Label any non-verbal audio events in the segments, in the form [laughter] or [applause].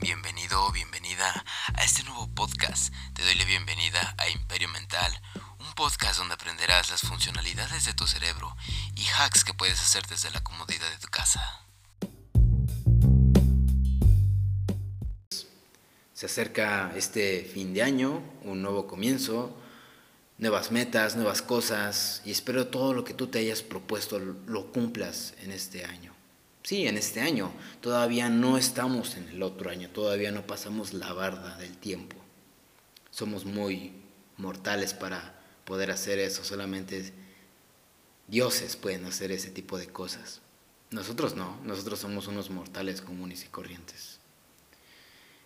Bienvenido o bienvenida a este nuevo podcast. Te doy la bienvenida a Imperio Mental, un podcast donde aprenderás las funcionalidades de tu cerebro y hacks que puedes hacer desde la comodidad de tu casa. Se acerca este fin de año, un nuevo comienzo, nuevas metas, nuevas cosas y espero todo lo que tú te hayas propuesto lo cumplas en este año. Sí, en este año. Todavía no estamos en el otro año, todavía no pasamos la barda del tiempo. Somos muy mortales para poder hacer eso, solamente dioses pueden hacer ese tipo de cosas. Nosotros no, nosotros somos unos mortales comunes y corrientes.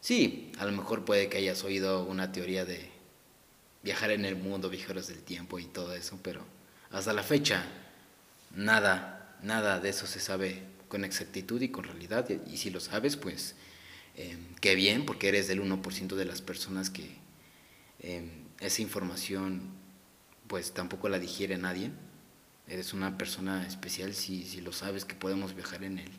Sí, a lo mejor puede que hayas oído una teoría de viajar en el mundo, viajeros del tiempo y todo eso, pero hasta la fecha nada, nada de eso se sabe con exactitud y con realidad. Y, si lo sabes, pues eh, qué bien, porque eres del 1% de las personas que eh, esa información pues tampoco la digiere nadie. Eres una persona especial si, si lo sabes que podemos viajar en el,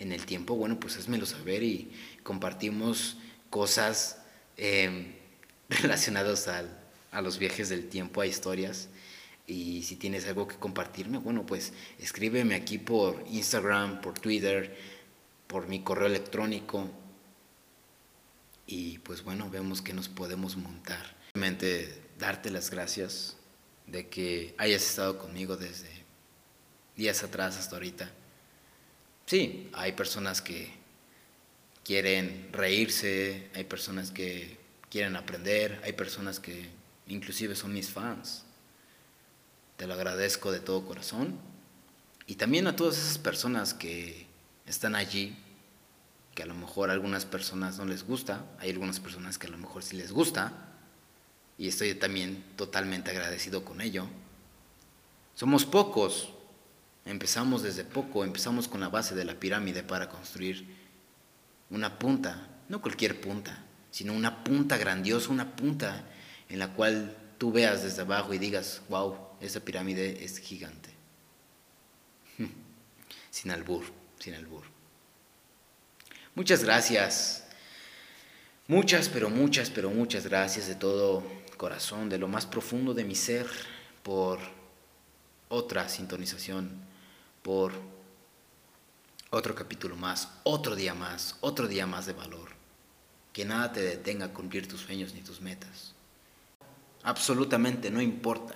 en el tiempo. Bueno, pues házmelo saber y compartimos cosas eh, [laughs] relacionadas a los viajes del tiempo, a historias y si tienes algo que compartirme, bueno, pues escríbeme aquí por Instagram, por Twitter, por mi correo electrónico. Y pues bueno, vemos que nos podemos montar. Realmente darte las gracias de que hayas estado conmigo desde días atrás hasta ahorita. Sí, hay personas que quieren reírse, hay personas que quieren aprender, hay personas que inclusive son mis fans. Te lo agradezco de todo corazón. Y también a todas esas personas que están allí, que a lo mejor a algunas personas no les gusta, hay algunas personas que a lo mejor sí les gusta, y estoy también totalmente agradecido con ello. Somos pocos, empezamos desde poco, empezamos con la base de la pirámide para construir una punta, no cualquier punta, sino una punta grandiosa, una punta en la cual tú veas desde abajo y digas, wow, esa pirámide es gigante. [laughs] sin albur, sin albur. Muchas gracias. Muchas, pero muchas, pero muchas gracias de todo corazón, de lo más profundo de mi ser, por otra sintonización, por otro capítulo más, otro día más, otro día más de valor. Que nada te detenga a cumplir tus sueños ni tus metas. Absolutamente no importa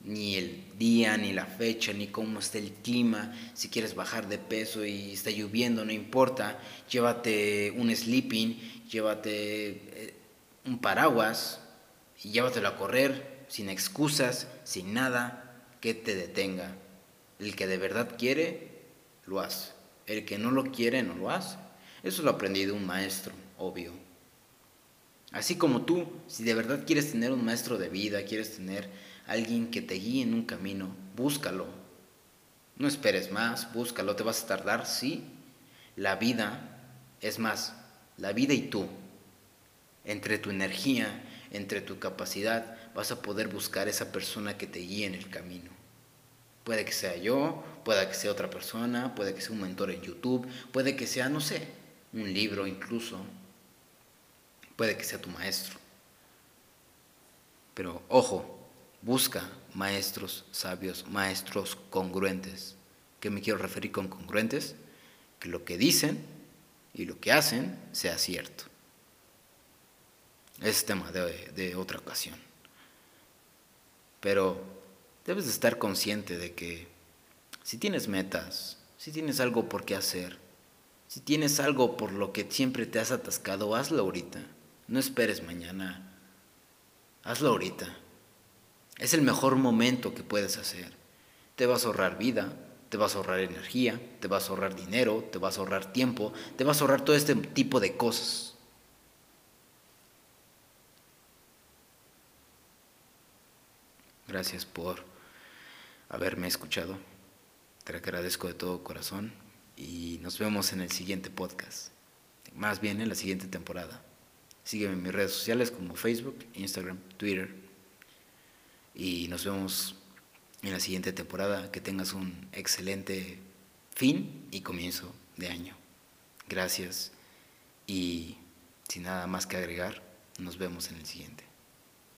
ni el día, ni la fecha, ni cómo está el clima, si quieres bajar de peso y está lloviendo, no importa, llévate un sleeping, llévate eh, un paraguas y llévatelo a correr sin excusas, sin nada que te detenga. El que de verdad quiere, lo hace. El que no lo quiere, no lo hace. Eso lo aprendí de un maestro, obvio. Así como tú, si de verdad quieres tener un maestro de vida, quieres tener alguien que te guíe en un camino, búscalo. No esperes más, búscalo, te vas a tardar, sí. La vida, es más, la vida y tú, entre tu energía, entre tu capacidad, vas a poder buscar esa persona que te guíe en el camino. Puede que sea yo, puede que sea otra persona, puede que sea un mentor en YouTube, puede que sea, no sé, un libro incluso, puede que sea tu maestro. Pero ojo, Busca maestros sabios, maestros congruentes. ¿Qué me quiero referir con congruentes? Que lo que dicen y lo que hacen sea cierto. Es tema de, de otra ocasión. Pero debes de estar consciente de que si tienes metas, si tienes algo por qué hacer, si tienes algo por lo que siempre te has atascado, hazlo ahorita. No esperes mañana. Hazlo ahorita. Es el mejor momento que puedes hacer. Te vas a ahorrar vida, te vas a ahorrar energía, te vas a ahorrar dinero, te vas a ahorrar tiempo, te vas a ahorrar todo este tipo de cosas. Gracias por haberme escuchado. Te agradezco de todo corazón y nos vemos en el siguiente podcast. Más bien en la siguiente temporada. Sígueme en mis redes sociales como Facebook, Instagram, Twitter, y nos vemos en la siguiente temporada. Que tengas un excelente fin y comienzo de año. Gracias y sin nada más que agregar, nos vemos en el siguiente.